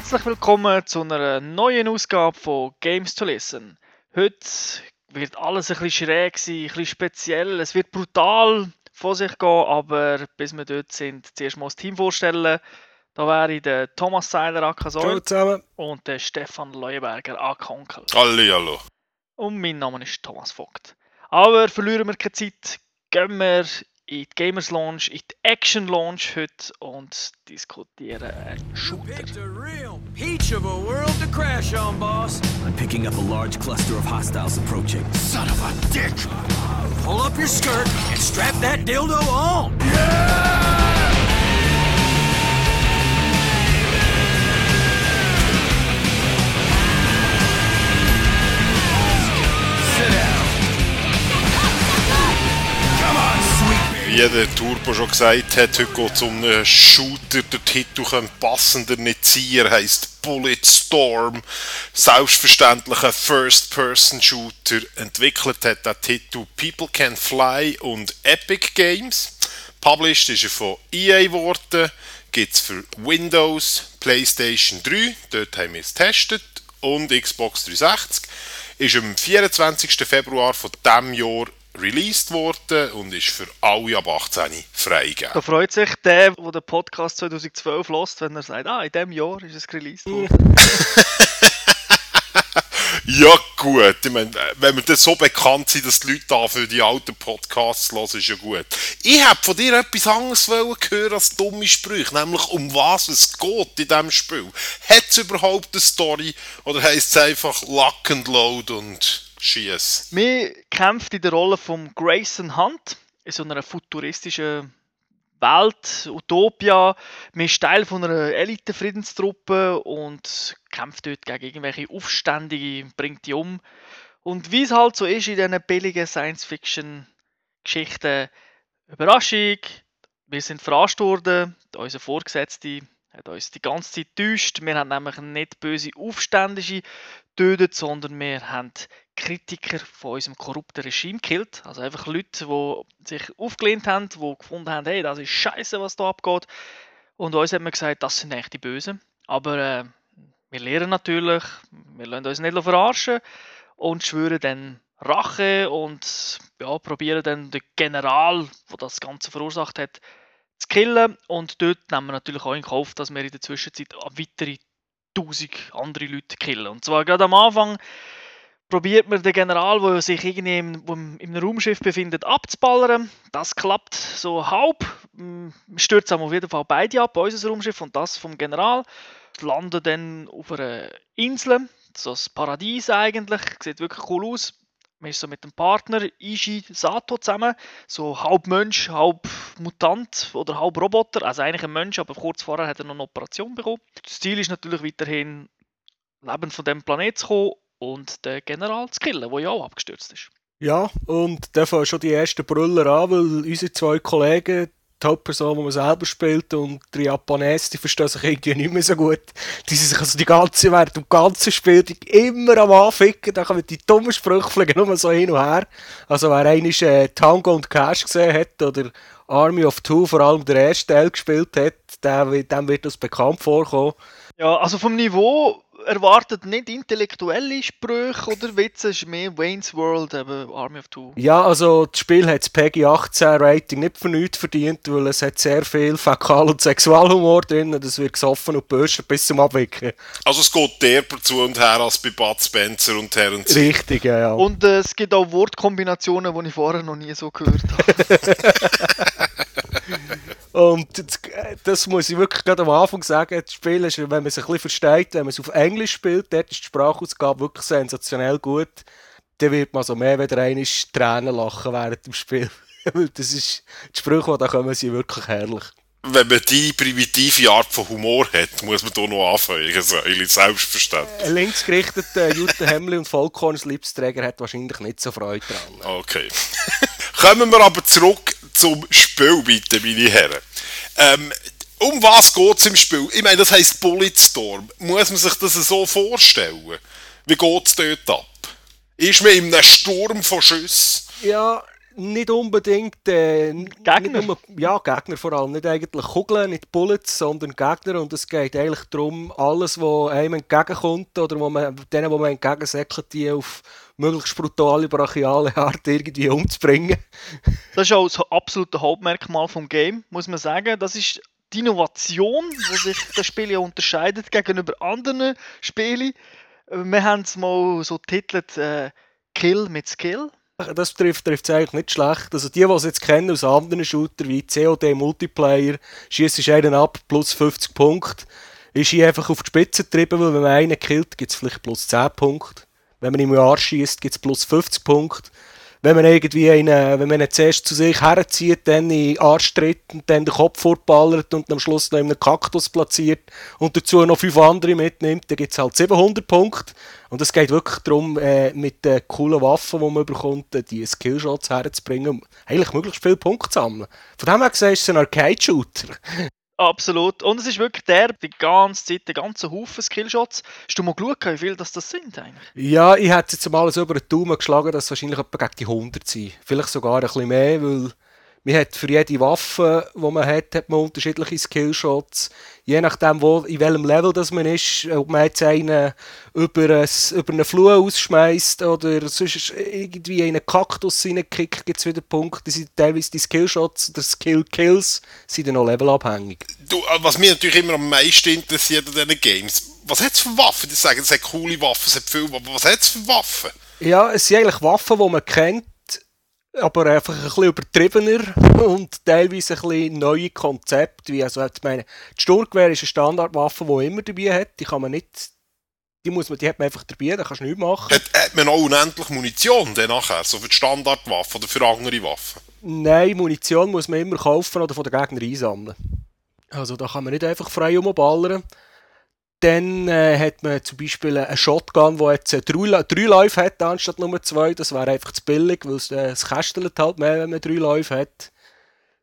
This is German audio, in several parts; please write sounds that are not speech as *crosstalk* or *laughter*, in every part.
Herzlich willkommen zu einer neuen Ausgabe von Games to Listen. Heute wird alles ein bisschen schräg sein, ein bisschen speziell. Es wird brutal vor sich gehen, aber bis wir dort sind, zuerst mal das Team vorstellen. Da wäre der Thomas Seiler zusammen. und der Stefan Leuenberger Onkel. Hallo, hallo. Und mein Name ist Thomas Vogt. Aber verlieren wir keine Zeit, gehen wir in die Gamers Launch, in die Action Launch heute und diskutieren einen Shooter. Peach of a world to crash on, boss. I'm picking up a large cluster of hostiles approaching. Son of a dick! Pull up your skirt and strap that dildo on. Sit Wie der Turbo schon gesagt hat, heute geht es um einen Shooter. Der Titel könnte passender nicht sein. Er heisst Bulletstorm. Selbstverständlich ein First-Person-Shooter. Entwickelt hat der Titel People Can Fly und Epic Games. Published ist er von EA geworden. Gibt es für Windows, PlayStation 3, dort haben wir es getestet, und Xbox 360. Ist am 24. Februar von diesem Jahr released worden und ist für alle ab 18 freigegeben. Da freut sich der, der den Podcast 2012 lost, wenn er sagt, ah, in diesem Jahr ist es released worden. *laughs* Ja gut, ich meine, wenn wir dann so bekannt sind, dass die Leute da für die alten Podcasts hören, ist ja gut. Ich habe von dir etwas anderes hören als dumme Sprüche, nämlich um was es geht in diesem Spiel. Hat es überhaupt eine Story oder heisst es einfach Lock and Load und Schieß? Wir kämpfen in der Rolle von Grayson Hunt in so einer futuristischen Welt, Utopia. Wir ist Teil von einer Elite-Friedenstruppe und kämpft dort gegen irgendwelche Aufständige, bringt die um. Und wie es halt so ist in diesen billigen Science-Fiction-Geschichten, Überraschung, wir sind verarscht worden, unser Vorgesetzte hat uns die ganze Zeit getäuscht. Wir haben nämlich nicht böse Aufständische getötet, sondern wir haben Kritiker von unserem korrupten Regime gekillt. Also einfach Leute, die sich aufgelehnt haben, die gefunden haben, hey, das ist scheiße, was da abgeht. Und uns hat man gesagt, das sind eigentlich die Bösen. Aber äh, wir lernen natürlich, wir lassen uns nicht verarschen und schwören dann Rache und ja, probieren dann den General, der das Ganze verursacht hat, zu killen. Und dort nehmen wir natürlich auch in Kauf, dass wir in der Zwischenzeit weitere tausend andere Leute killen. Und zwar gerade am Anfang probiert man den General, der sich irgendwie im, im, im Raumschiff befindet, abzuballern. Das klappt so halb. Wir stürzen auf jeden Fall beide ab, unser Raumschiff und das vom General. Landen dann auf einer Insel, so ein Paradies eigentlich, sieht wirklich cool aus. Man ist so mit dem Partner Ishi Sato zusammen, so halb Mensch, halb Mutant oder halb Roboter, also eigentlich ein Mensch, aber kurz vorher hat er noch eine Operation bekommen. Das Ziel ist natürlich weiterhin, Leben von dem Planet zu kommen und den General zu killen, der ja auch abgestürzt ist. Ja, und da fangen schon die ersten Brüller an, weil unsere zwei Kollegen, die Hauptperson, die man selber spielt, und die Japanesen, die verstehen sich irgendwie nicht mehr so gut. Die sind sich also die ganze, während dem ganzen Spiel immer am Anficken, da kommen die dummen Sprüche fliegen nur so hin und her. Also wer einmal äh, Tango und Cash gesehen hat, oder Army of Two, vor allem der erste Teil gespielt hat, der, dem wird das bekannt vorkommen. Ja, also vom Niveau erwartet nicht intellektuelle Sprüche oder Witze, es ist mehr Wayne's World, eben Army of Two. Ja, also das Spiel hat das PEGI 18 Rating nicht für nichts verdient, weil es hat sehr viel Fäkal- und Sexualhumor drin. Das wird gesoffen und bürsten bis zum Abwickeln. Also es geht derber zu und her als bei Bud Spencer und Terence. Richtig, ja. ja. Und äh, es gibt auch Wortkombinationen, die ich vorher noch nie so gehört habe. *laughs* *laughs* Und das, das muss ich wirklich gerade am Anfang sagen, das Spiel ist, wenn man es ein bisschen versteht, wenn man es auf Englisch spielt, dort ist die Sprachausgabe wirklich sensationell gut. Dann wird man so mehr wieder einmal Tränen lachen während dem Spiel. *laughs* Weil das ist, die Sprüche, die da kommen, sind wirklich herrlich. Wenn man die primitive Art von Humor hat, muss man da noch anfangen. So, selbstverständlich. Ein linksgerichteter Jutta Hemmli und Vollkorns Liebsträger hat wahrscheinlich nicht so Freude dran. Okay. *laughs* Kommen wir aber zurück zum Spiel, bitte, meine Herren. Ähm, um was geht es im Spiel? Ich meine, das heisst Bulletstorm. Muss man sich das so vorstellen? Wie geht es dort ab? Ist man in einem Sturm von Schüssen? Ja, nicht unbedingt äh, Gegner? Nicht nur, ja, Gegner vor allem. Nicht eigentlich Kugeln, nicht Bullets, sondern Gegner. Und es geht eigentlich darum, alles, was einem entgegenkommt oder wo man, denen, wo man entgegensäckelt, die auf möglichst brutale, brachiale Art irgendwie umzubringen. Das ist auch das absolute Hauptmerkmal vom Game, muss man sagen. Das ist die Innovation, wo sich das Spiel ja unterscheidet gegenüber anderen Spielen. Wir haben es mal so titelt äh, Kill mit Skill. Das trifft es eigentlich nicht schlecht. Also die, die es jetzt kennen aus anderen Shootern wie COD Multiplayer, schießt einen ab, plus 50 Punkte. Ist hier einfach auf die Spitze getrieben, weil wenn man einen killt, gibt es vielleicht plus 10 Punkte. Wenn man den Arsch schießt, gibt es plus 50 Punkte. Wenn man irgendwie einen, wenn man ihn zuerst zu sich herzieht, dann in Arsch tritt und dann den Kopf vorballert und am Schluss noch in einem Kaktus platziert und dazu noch fünf andere mitnimmt, dann gibt es halt 700 Punkte. Und es geht wirklich darum, äh, mit den coolen Waffen, die man bekommt, äh, die Skillshots herzubringen, um eigentlich möglichst viele Punkte zu sammeln. Von dem her gesehen ist es ein Arcade-Shooter. Absolut. Und es ist wirklich der, die ganze Zeit, der ganze Haufen Skillshots. Hast du mal geschaut, wie viele das, das sind eigentlich? Ja, ich hätte jetzt mal so über den Daumen geschlagen, dass es wahrscheinlich etwa gegen die 100 sind. Vielleicht sogar ein bisschen mehr, weil man hat für jede Waffe, die man hat, hat man unterschiedliche Skillshots. Je nachdem, wo, in welchem Level das man ist, ob man jetzt einen über, ein, über einen Flur ausschmeißt oder sonst irgendwie in einen Kaktus reinkickt, gibt es wieder Punkte. Die sind teilweise die Skillshots oder Skill-Kills sind dann noch levelabhängig. Du, äh, was mich natürlich immer am meisten interessiert an diesen Games, was hat es für Waffen? Die sagen, es hat coole Waffen, es hat viele Waffen. Was hat es für Waffen? Ja, es sind eigentlich Waffen, die man kennt, aber einfach ein bisschen übertriebener und teilweise ein bisschen neue Konzepte. Wie, also, ich meine, die Sturmgewehr ist eine Standardwaffe, die immer dabei hat. Die kann man nicht, die, muss man, die hat man einfach dabei, da kannst du nichts machen. Hat, hat man auch unendlich Munition dann nachher, so für die Standardwaffen oder für andere Waffen? Nein, Munition muss man immer kaufen oder von den Gegnern einsammeln. Also da kann man nicht einfach frei rumballern. Dann äh, hat man zum Beispiel einen Shotgun, der jetzt äh, drei, drei Läufe hat, anstatt nur zwei. Das wäre einfach zu billig, weil es, äh, es kästelt halt mehr, wenn man drei Läufe hat.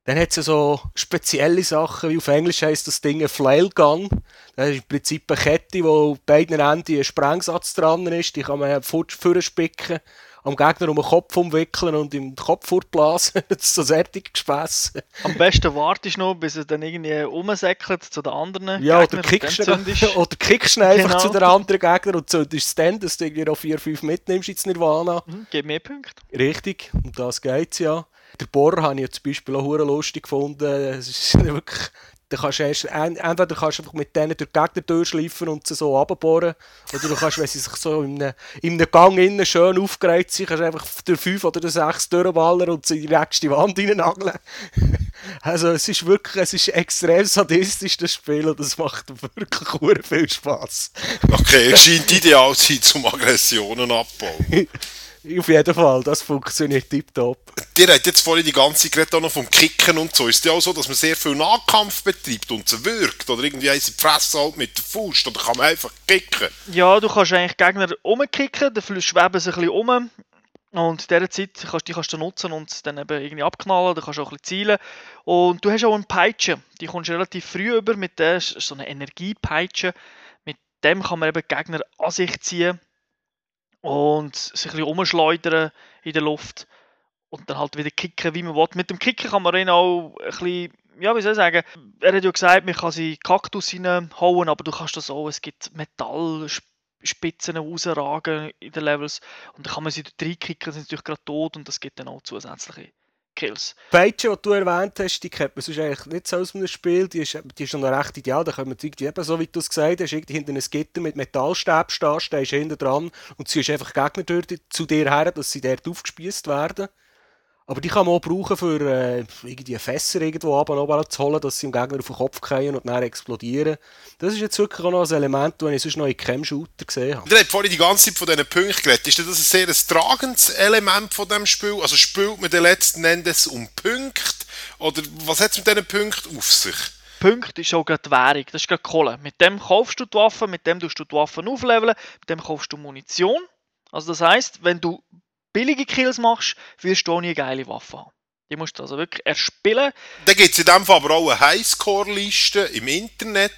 Dann hat es so spezielle Sachen, wie auf Englisch heisst das Ding ein Flail Gun. Das ist im Prinzip eine Kette, wo auf beiden Enden ein Sprengsatz dran ist. Die kann man vorspicken, am Gegner um den Kopf umwickeln und im Kopf *laughs* ist so ein fertiges Gespäss. Am besten wartest du noch, bis er dann irgendwie rumsäckelt zu den anderen Ja, oder kickst, du- *laughs* oder kickst du einfach Genau. zu den anderen Gegnern und zündest es dann, dass du irgendwie noch 4-5 mitnimmst ins Nirvana. Mhm, Gib mehr Punkte. Richtig, um das geht es ja. Der Bohrer habe ich ja zum Beispiel auch lustig gefunden. Es ist *laughs* wirklich, da kannst du erst, en- entweder kannst du einfach mit denen durch die Gegner durchschleifen und sie so runterbohren. Oder du kannst, wenn sie sich so in einem, in einem Gang innen schön aufgereiht sind, kannst du einfach durch fünf oder durch sechs durchballern und sie in die nächste Wand reinnageln. *laughs* Also es ist wirklich, es ist extrem sadistisch, das Spiel, und es macht wirklich viel Spaß. Okay, es scheint ideal zu sein zum Aggressionen abbauen. *laughs* Auf jeden Fall, das funktioniert tiptop. Ihr habt jetzt vorhin die ganze Zeit auch noch vom Kicken und so. Ist es ja auch so, dass man sehr viel Nahkampf betreibt und sie wirkt? Oder irgendwie eins in die Fresse halt mit der Faust? Oder kann man einfach kicken? Ja, du kannst eigentlich Gegner umkicken, dann schweben sie ein bisschen um. Und in dieser Zeit kannst, die kannst du nutzen und dann eben irgendwie abknallen, dann kannst du auch ein bisschen zielen. Und du hast auch eine Peitsche, die kommst du relativ früh über, mit der ist so eine Energiepeitsche. Mit dem kann man eben Gegner an sich ziehen und sich ein bisschen umschleudern in der Luft. Und dann halt wieder kicken, wie man will. Mit dem Kicken kann man ihn auch ein bisschen, ja, wie soll ich sagen, er hat ja gesagt, man kann sie Kaktus reinhauen, aber du kannst das auch, es gibt Metallspitzen rausragen in den Levels und dann kann man sie dort reinkicken, sind sie natürlich gerade tot und das gibt dann auch zusätzliche Kills. Peitsche, die du erwähnt hast, die kennt man sonst eigentlich nicht so aus einem Spiel. Die ist, die ist schon noch recht ideal. Da wir irgendwie eben, so wie du es gesagt hast, irgendwie hinter einem Gitter mit Metallstäben stehen, stehst hinten dran und ziehst einfach Gegner durch, zu dir her, dass sie dort aufgespießt werden. Aber die kann man auch brauchen, für äh, irgendwie Fässer irgendwo oben oben zu holen, dass sie dem Gegner auf den Kopf fallen und dann explodieren. Das ist jetzt wirklich auch noch ein Element, das ich sonst noch in keinem Shooter gesehen habe. Ihr habt vorhin die ganze Zeit von diesen Punkten geredet. Ist das ein sehr ein tragendes Element von diesem Spiel? Also spielt man den letzten Endes um Punkte? Oder was hat es mit diesen Punkten auf sich? Punkt ist auch gerade die Währung, das ist gerade Kohle. Mit dem kaufst du die Waffen, mit dem tust du die Waffen aufleveln, mit dem kaufst du Munition. Also das heißt, wenn du billige Kills machst, wirst du auch nie eine geile Waffe haben. Die musst du also wirklich erspielen. Dann gibt es in dem Fall aber auch eine Highscore-Liste im Internet,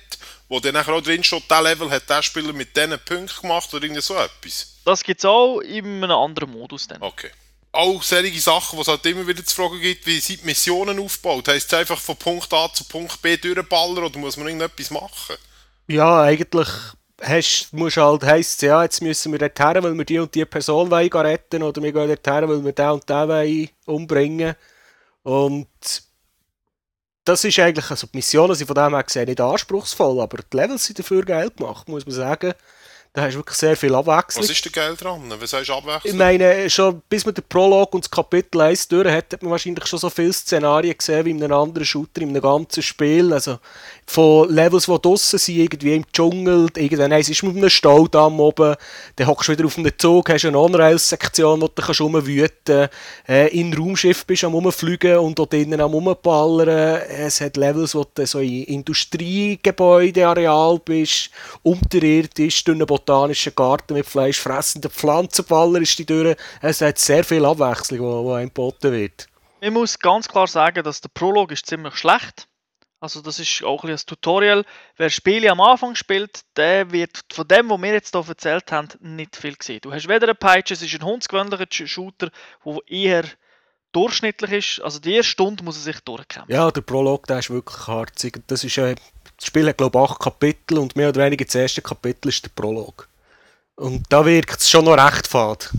wo dann auch drin steht, der Level hat der Spieler mit diesen Punkten gemacht oder irgend so etwas. Das gibt es auch in einem anderen Modus dann. Okay. auch solche Sachen, wo es halt immer wieder zu fragen gibt, wie sind die Missionen aufgebaut? Heißt es einfach von Punkt A zu Punkt B durchballern oder muss man irgendetwas machen? Ja, eigentlich hast, musst halt, heisst ja, jetzt müssen wir dort her, weil wir die und die Person wollen retten oder wir gehen dort her, weil wir den und den wollen umbringen. Und das ist eigentlich, also die Missionen sind von dem her gesehen nicht anspruchsvoll, aber die Levels sind dafür geil gemacht, muss man sagen. Da hast du wirklich sehr viel Abwechslung. Was ist denn geil dran? Was heißt Ich Abwechslung? meine, schon bis man den Prolog und das Kapitel 1 durch hat, hat man wahrscheinlich schon so viele Szenarien gesehen wie in einem anderen Shooter, in einem ganzen Spiel. Also von Levels, die draussen sind, irgendwie im Dschungel, irgendwann eins ist mit einem Staudamm oben, dann hockst du wieder auf einem Zug, hast eine On-Rail-Sektion, wo du kannst rumwüten äh, in Raumschiff bist du am rumfliegen und dort drinnen am rumballern. Es hat Levels, wo du so in Industriegebäudeareal bist, unterirdisch, durch einen botanischen Garten mit fleischfressenden Pflanzenballer ist die durch. Es hat sehr viel Abwechslung, die, einem geboten wird. Ich muss ganz klar sagen, dass der Prolog ist ziemlich schlecht. Also das ist auch ein, ein Tutorial. Wer Spiele am Anfang spielt, der wird von dem, was wir jetzt hier erzählt haben, nicht viel sehen. Du hast weder eine Peitsche, es ist ein hundsgewöhnlicher Shooter, der eher durchschnittlich ist. Also die erste Stunde muss er sich durchkämpfen. Ja, der Prolog, der ist wirklich harzig. Das, ist, äh, das Spiel hat, glaube ich, acht Kapitel und mehr oder weniger das erste Kapitel ist der Prolog. Und da wirkt es schon noch recht fad.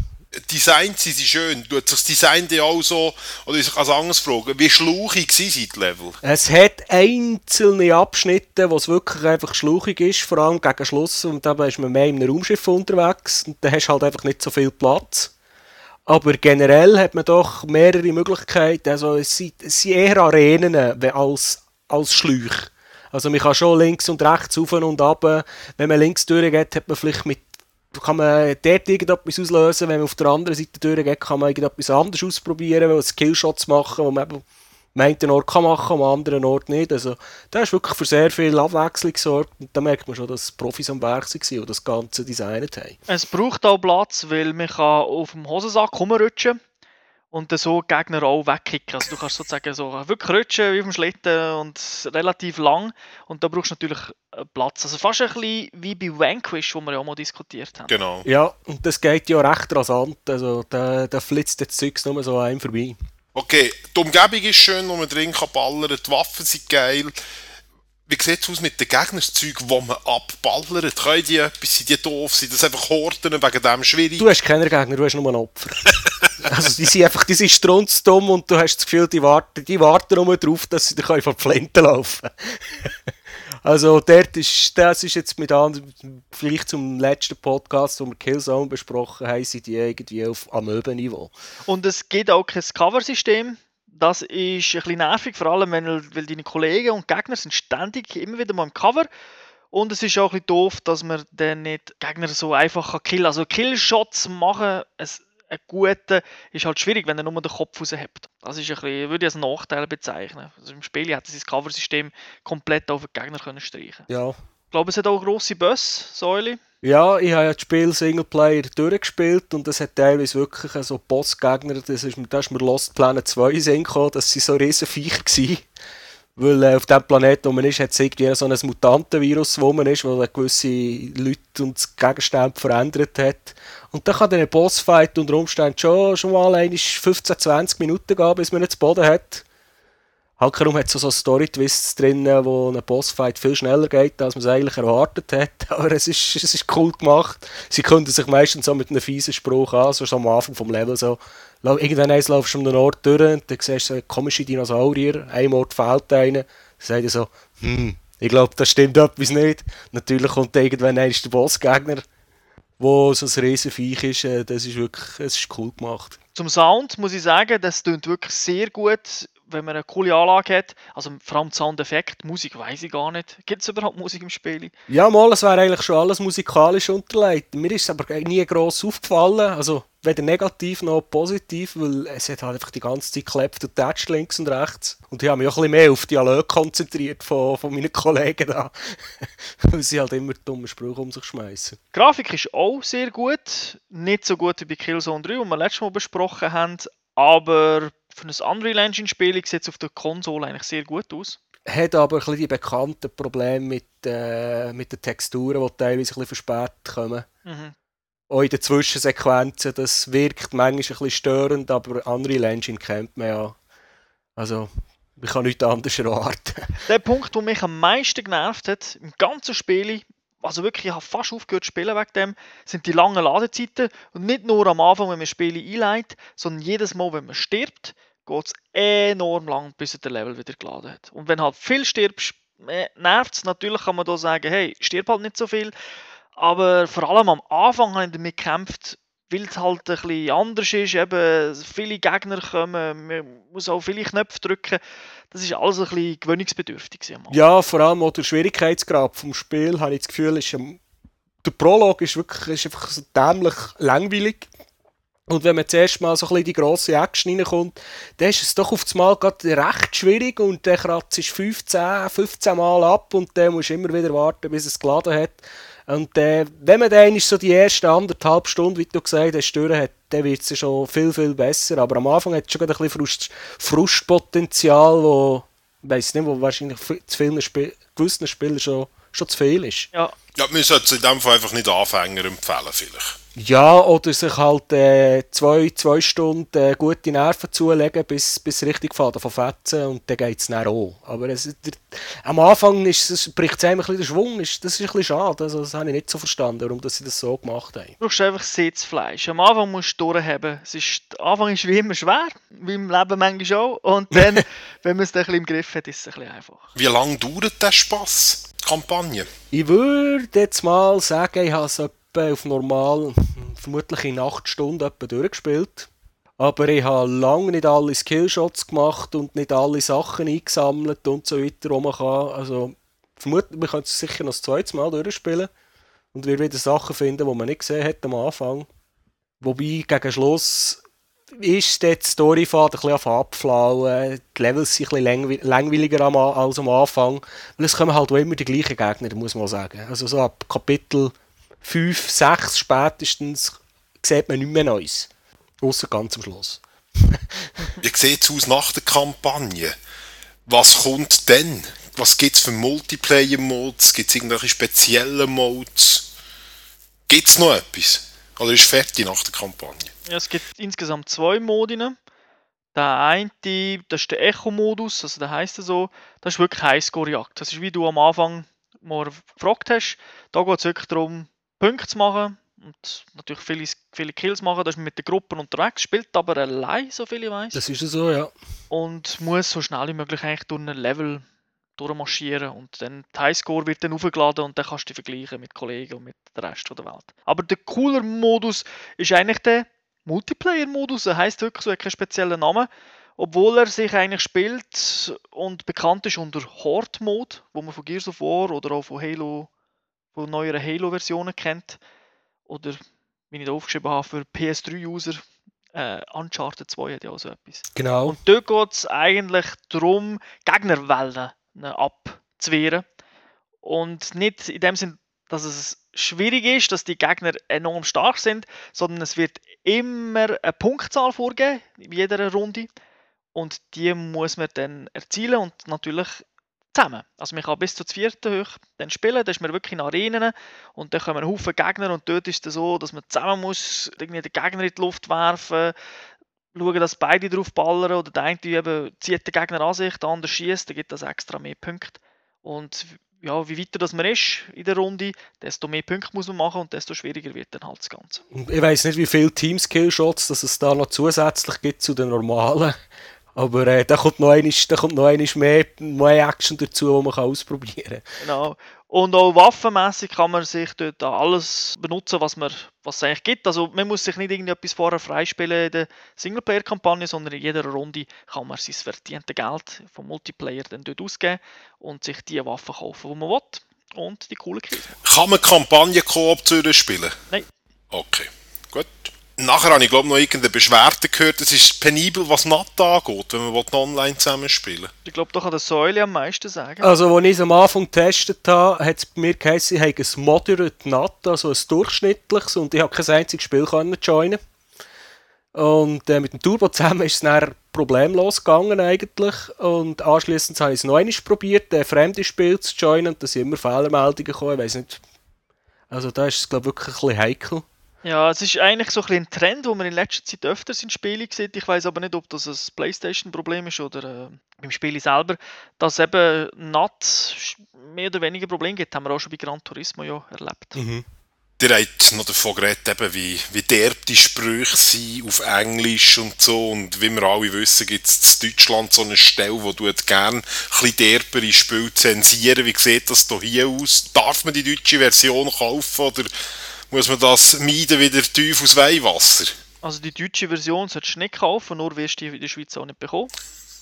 Design sind sie schön. Tut sich das Design dir auch so, oder ich kann es anders fragen, wie schlauchig sind die Level? Es hat einzelne Abschnitte, wo es wirklich einfach schluchig ist, vor allem gegen Schluss. Und da ist man mehr in einem Raumschiff unterwegs und da hast du halt einfach nicht so viel Platz. Aber generell hat man doch mehrere Möglichkeiten. Also es sind, es sind eher Arenen als, als Schläuche. Also man kann schon links und rechts auf und ab. Wenn man links durchgeht, hat man vielleicht mit kann man dort irgendetwas auslösen, wenn man auf der anderen Seite durchgeht, kann man irgendetwas anderes ausprobieren, Skillshots machen, wo man am einen Ort kann machen, am anderen Ort nicht. Also da ist wirklich für sehr viel Abwechslung gesorgt und da merkt man schon, dass Profis am Werk waren, die das Ganze designt haben. Es braucht auch Platz, weil man kann auf dem Hosensack rumrutschen und dann so die Gegner auch wegkicken. Also du kannst sozusagen so wirklich rutschen wie auf dem Schlitten und relativ lang und da brauchst du natürlich äh, Platz. Also fast ein bisschen wie bei Vanquish, wo wir ja auch mal diskutiert haben. Genau. Ja, und das geht ja recht rasant, also da, da flitzt das Zeug nur so an einem vorbei. Okay, die Umgebung ist schön, wo man drin kann ballern, die Waffen sind geil. Wie sieht es aus mit den Gegnern, das Zeug, wo man abballert? Können die etwas, sind die doof, sind das einfach Horten, wegen dem schwierig? Du hast keine Gegner, du hast nur ein Opfer. *laughs* also die sind einfach, die sind strunzdumm und du hast das Gefühl, die warten, die warten nur darauf, dass sie dir von Flinte laufen *laughs* Also dort ist, das ist jetzt mit anderen, vielleicht zum letzten Podcast, wo wir Killzone besprochen haben, sind die irgendwie auf Amöbenniveau. Und es gibt auch kein Cover-System. Das ist ein bisschen nervig, vor allem wenn, weil deine Kollegen und Gegner sind ständig immer wieder mal im Cover. Und es ist auch ein bisschen doof, dass man dann nicht Gegner so einfach killen kann. Also Killshots machen, es, ein guter ist halt schwierig, wenn er nur den Kopf raushebt. Das ist ein bisschen, würde ich als Nachteil bezeichnen. Also im Spiel hat das Cover-System komplett auf den Gegner können streichen. Ja. Ich glaube, es hat auch grosse Boss, Säule. Ja, ich habe ja das Spiel Singleplayer durchgespielt und es hat teilweise wirklich so Bossgegner, das ist, da ist mir Lost Planet 2 sehen gekommen, dass sie so riesen Viecher waren. Weil äh, auf dem Planeten, wo man ist, hat es irgendwie so ein Mutantenvirus, wo man ist, wo gewisse Leute und Gegenstände verändert hat. Und dann kann der Bossfight unter Umständen schon, schon mal 15, 20 Minuten gehen, bis man nicht zu Boden hat. Halt kaum hat es so Story-Twists drin, wo ein Bossfight viel schneller geht, als man es eigentlich erwartet hat. *laughs* Aber es ist, es ist cool gemacht. Sie konnten sich meistens so mit einem fiesen Spruch an, so am Anfang vom Level so. Irgendwann eins laufst du um den Ort durch und dann siehst du so komische Dinosaurier, ein Ort fehlt einer. Dann sagt er so, hm, ich glaube, das stimmt etwas nicht. Natürlich kommt irgendwann eins der Bossgegner, wo so ein Riesenviech ist. Äh, Das ist wirklich, es ist cool gemacht. Zum Sound muss ich sagen, das klingt wirklich sehr gut, wenn man eine coole Anlage hat. Also vor allem Soundeffekt, Musik weiß ich gar nicht. Gibt es überhaupt Musik im Spiel? Ja, mal, es wäre eigentlich schon alles musikalisch unterlegt. Mir ist es aber nie gross aufgefallen. Also weder negativ noch positiv, weil es hat halt einfach die ganze Zeit geklebt und tätscht links und rechts. Und ich habe mich auch ein bisschen mehr auf Dialog konzentriert von, von meinen Kollegen da. *laughs* weil sie halt immer dumme Sprüche um sich schmeißen. Die Grafik ist auch sehr gut. Nicht so gut wie bei Killzone 3, die wir letztes Mal besprochen haben. Aber für ein Unreal Engine Spiel sieht es auf der Konsole eigentlich sehr gut aus. Hat aber ein bisschen die bekannten Probleme mit, äh, mit den Texturen, die teilweise ein bisschen verspätet kommen. Mhm. Auch in den Zwischensequenzen, das wirkt manchmal ein bisschen störend, aber Unreal Engine kennt man ja. Also, ich kann nichts anderes erwarten. *laughs* Der Punkt, der mich am meisten genervt hat, im ganzen Spiel, also wirklich, ich habe fast aufgehört zu spielen wegen dem, sind die langen Ladezeiten. Und nicht nur am Anfang, wenn man Spiele einleitet, sondern jedes Mal, wenn man stirbt, geht es enorm lang, bis er den Level wieder geladen hat. Und wenn halt viel stirbst, nervt es. Natürlich kann man da sagen, hey, stirb halt nicht so viel. Aber vor allem am Anfang habe ich damit gekämpft, weil es halt ein bisschen anders ist. Eben, viele Gegner kommen, man muss auch viele Knöpfe drücken. Das ist alles ein bisschen gewöhnungsbedürftig. Ja, vor allem auch der Schwierigkeitsgrad vom Spiel, habe ich das Gefühl, ist, ähm, der Prolog ist wirklich ist einfach so dämlich langweilig. Und wenn man zuerst mal so ein die grosse Action reinkommt, dann ist es doch auf einmal gerade recht schwierig und dann kratzt es 15, 15 Mal ab und dann musst du immer wieder warten, bis es geladen hat. Und äh, wenn man dann so die ersten anderthalb Stunden, wie du gesagt hast, durch hat, dann wird es schon viel, viel besser. Aber am Anfang hat es schon gerade ein bisschen Frust, Frustpotenzial, wo, ich weiss nicht, wo wahrscheinlich zu vielen Sp gewissen Spielern schon, schon zu viel ist. Ja, Ja, wir sollten es in dem Fall einfach nicht Anfänger empfehlen, vielleicht. Ja, oder sich halt äh, zwei, zwei Stunden äh, gute Nerven zulegen, bis, bis richtig Faden von Fetzen und dann geht es dann auch. Aber es, der, am Anfang ist es, bricht es einem ein bisschen der Schwung, ist, das ist ein bisschen schade. Also, das habe ich nicht so verstanden, warum dass sie das so gemacht haben. du brauchst einfach Sitzfleisch. Am Anfang musst du durchheben. Es ist, der Anfang ist wie immer schwer, wie im Leben manchmal auch. Und dann, *laughs* wenn man es dann ein bisschen im Griff hat, ist es ein bisschen einfach. Wie lange dauert der Spass? Die Kampagne? Ich würde jetzt mal sagen, ich habe es etwa auf normal, vermutlich in 8 Stunden etwa durchgespielt. Aber ich habe lange nicht alle Skillshots gemacht und nicht alle Sachen eingesammelt und so weiter, man kann. Also, vermutlich, man könnte es sicher noch das zweite Mal durchspielen und wir wieder Sachen finden, die man nicht gesehen hat am Anfang. Wobei, gegen Schluss ist die Storyfahrt ein bisschen abflauen. Die Levels sind ein bisschen langweiliger als am Anfang. Weil es kommen halt immer die gleichen Gegner, muss man sagen. Also so ab Kapitel 5, 6 spätestens sieht man nicht mehr Neues. Außer ganz am Schluss. *laughs* Wie sieht es aus nach der Kampagne? Was kommt denn? Was gibt es für Multiplayer-Modes? Gibt es irgendwelche speziellen Modes? Gibt es noch etwas? Oder ist fertig nach der Kampagne? Ja, es gibt insgesamt zwei Modine. Der eine, das ist der Echo-Modus, also der heisst so, das ist wirklich Highscore-Jagd. Das ist wie du am Anfang mal gefragt hast. Da geht es wirklich darum, Punkte zu machen und natürlich viele, viele Kills machen. Da ist man mit den Gruppen unterwegs, spielt aber allein, so viel ich weiß. Das ist ja so, ja. und muss so schnell wie möglich eigentlich durch ein Level durchmarschieren und dann die Highscore wird dann aufgeladen und dann kannst du dich vergleichen mit Kollegen und mit dem Rest der Welt. Aber der cooler Modus ist eigentlich der Multiplayer-Modus, er heißt wirklich so, er hat keinen speziellen Namen, obwohl er sich eigentlich spielt und bekannt ist unter Horde-Mode, wo man von Gears of War oder auch von Halo, von neueren Halo-Versionen kennt. Oder, wie ich da aufgeschrieben habe, für PS3-User, äh, Uncharted 2 hat ja auch so etwas. Genau. Und dort geht es eigentlich darum, Gegnerwellen ne, abzuwehren. Und nicht in dem Sinn, dass es schwierig ist, dass die Gegner enorm stark sind, sondern es wird immer eine Punktzahl vorgegeben in jeder Runde. Und die muss man dann erzielen und natürlich zusammen. Also man kann bis zur vierten dann spielen, da ist man wirklich in Arenen und dann kommen Haufen Gegner und dort ist es so, dass man zusammen muss irgendwie den Gegner in die Luft werfen, schauen, dass beide drauf ballern oder der eine eben zieht den Gegner an sich, der andere schießt, dann gibt das extra mehr Punkte. Und ja, wie weiter das man ist in der Runde, desto mehr Punkte muss man machen und desto schwieriger wird dann halt das Ganze. Ich weiß nicht, wie viele Team-Skill-Shots es da noch zusätzlich gibt zu den normalen. Aber äh, da kommt noch einiges, da kommt noch einiges mehr, mehr Action dazu, die man kann ausprobieren kann. Genau. Und auch waffenmäßig kann man sich dort alles benutzen, was, man, was es eigentlich gibt. Also man muss sich nicht irgendetwas vorher freispielen in der Singleplayer-Kampagne, sondern in jeder Runde kann man sein verdiente Geld vom Multiplayer dann dort ausgeben und sich die Waffen kaufen, die man will. Und die coolen Kills machen. Kann man Kampagne-Koop spielen? Nein, Okay, gut. Nachher habe ich glaube noch irgendeine Beschwerde gehört, es ist penibel, was NAT angeht, wenn man will online zusammenspielen ich glaube, da kann der Säule am meisten sagen. Also, als ich es am Anfang getestet habe, hat es bei mir geheißen, ich habe ein Moderate NAT, also ein durchschnittliches, und ich habe kein einziges Spiel können joinen. Und äh, mit dem Turbo zusammen ist es dann problemlos gegangen eigentlich. Und anschließend habe ich es noch einmal probiert, ein fremdes Spiel zu joinen, und da sind immer Fehlermeldungen gekommen, ich weiß nicht. Also da ist es glaube ich wirklich ein bisschen heikel. Ja, es ist eigentlich so ein, ein Trend, wo man in letzter Zeit öfters in Spielen sieht. Ich weiß aber nicht, ob das ein Playstation-Problem ist oder äh, beim Spiel selber, dass eben NAT mehr oder weniger Probleme gibt. Haben wir auch schon bei Gran Turismo ja erlebt. Mhm. Ihr habt noch davon geredet, eben, wie, wie derb die Sprüche sind auf Englisch und so. Und wie wir alle wissen, gibt es in Deutschland so eine Stelle, wo du gerne ein bisschen derbere Spiele zensieren. Wie sieht das hier aus? Darf man die deutsche Version kaufen oder muss man das meiden wie der Teufel aus Weihwasser? Also die deutsche Version solltest du nicht kaufen, nur wirst du die in der Schweiz auch nicht bekommen.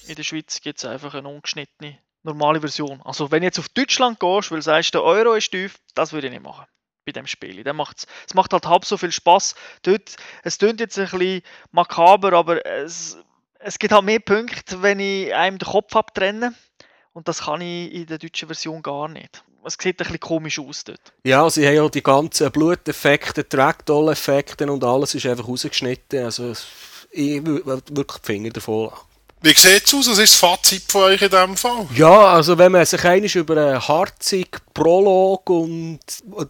In der Schweiz gibt es einfach eine ungeschnittene, normale Version. Also wenn du jetzt auf Deutschland gehst, weil du sagst, der Euro ist tief, das würde ich nicht machen bei dem Spiel. Macht's, es macht halt halb so viel Spaß. Dort, es klingt jetzt ein bisschen makaber, aber es, es gibt halt mehr Punkte, wenn ich einem den Kopf abtrenne. Und das kann ich in der deutschen Version gar nicht. Es sieht ein bisschen komisch aus dort. Ja, sie haben ja die ganzen Bluteffekte, Trackdoll-Effekte und alles ist einfach rausgeschnitten. Also ich würde wirklich die Finger davon lassen. Wie sieht es aus? Was ist das Fazit von euch in diesem Fall? Ja, also wenn man sich einmal über einen harzigen Prolog und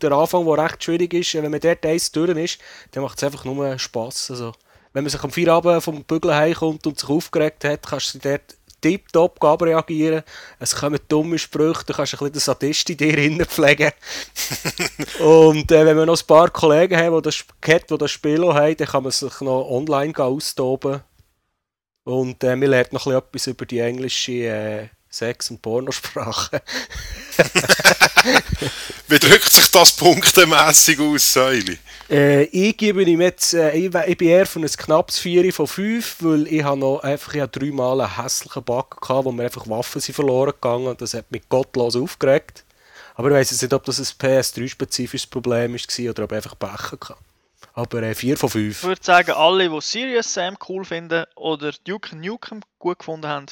der Anfang, der recht schwierig ist, wenn man dort eins durch ist, dann macht es einfach nur Spass. Also, wenn man sich am Feierabend vom Bügeln heimkommt und sich aufgeregt hat, kannst du dort tiptop reagieren. Es kommen dumme Sprüche, du kannst ein bisschen den Sadist in dir pflegen. *laughs* und äh, wenn wir noch ein paar Kollegen haben, die das, die das Spiel haben, dann kann man sich noch online austoben. Und äh, wir lernen noch etwas über die englische äh, Sex- und Pornosprache. *laughs* Wie drückt sich das punktemässig aus, Säuli? Äh, ich gebe ihm jetzt, äh, ich, ich, bin eher von ein knappes 4 von 5, weil ich habe noch einfach ich habe dreimal einen hässlichen Bug gehabt, wo mir einfach Waffen sind verloren gegangen und das hat mich gottlos aufgeregt. Aber ich weiß jetzt nicht, ob das ein PS3-spezifisches Problem war oder ob ich einfach Pech hatte. Aber äh, 4 von 5. Ich würde sagen, alle, die Serious Sam cool finden oder Duke Nukem gut gefunden haben,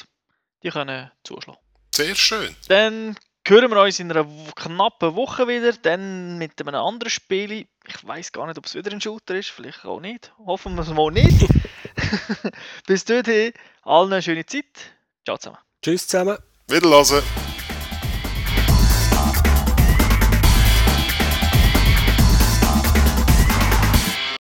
die können zuschlagen. Sehr schön. Dann hören wir uns in einer knappen Woche wieder, dann mit einem anderen Spiel. Ich weiß gar nicht, ob es wieder ein Shooter ist, vielleicht auch nicht. Hoffen wir es mal nicht. *laughs* Bis dorthin, allen eine schöne Zeit. Ciao zusammen. Tschüss zusammen. Wiederhören.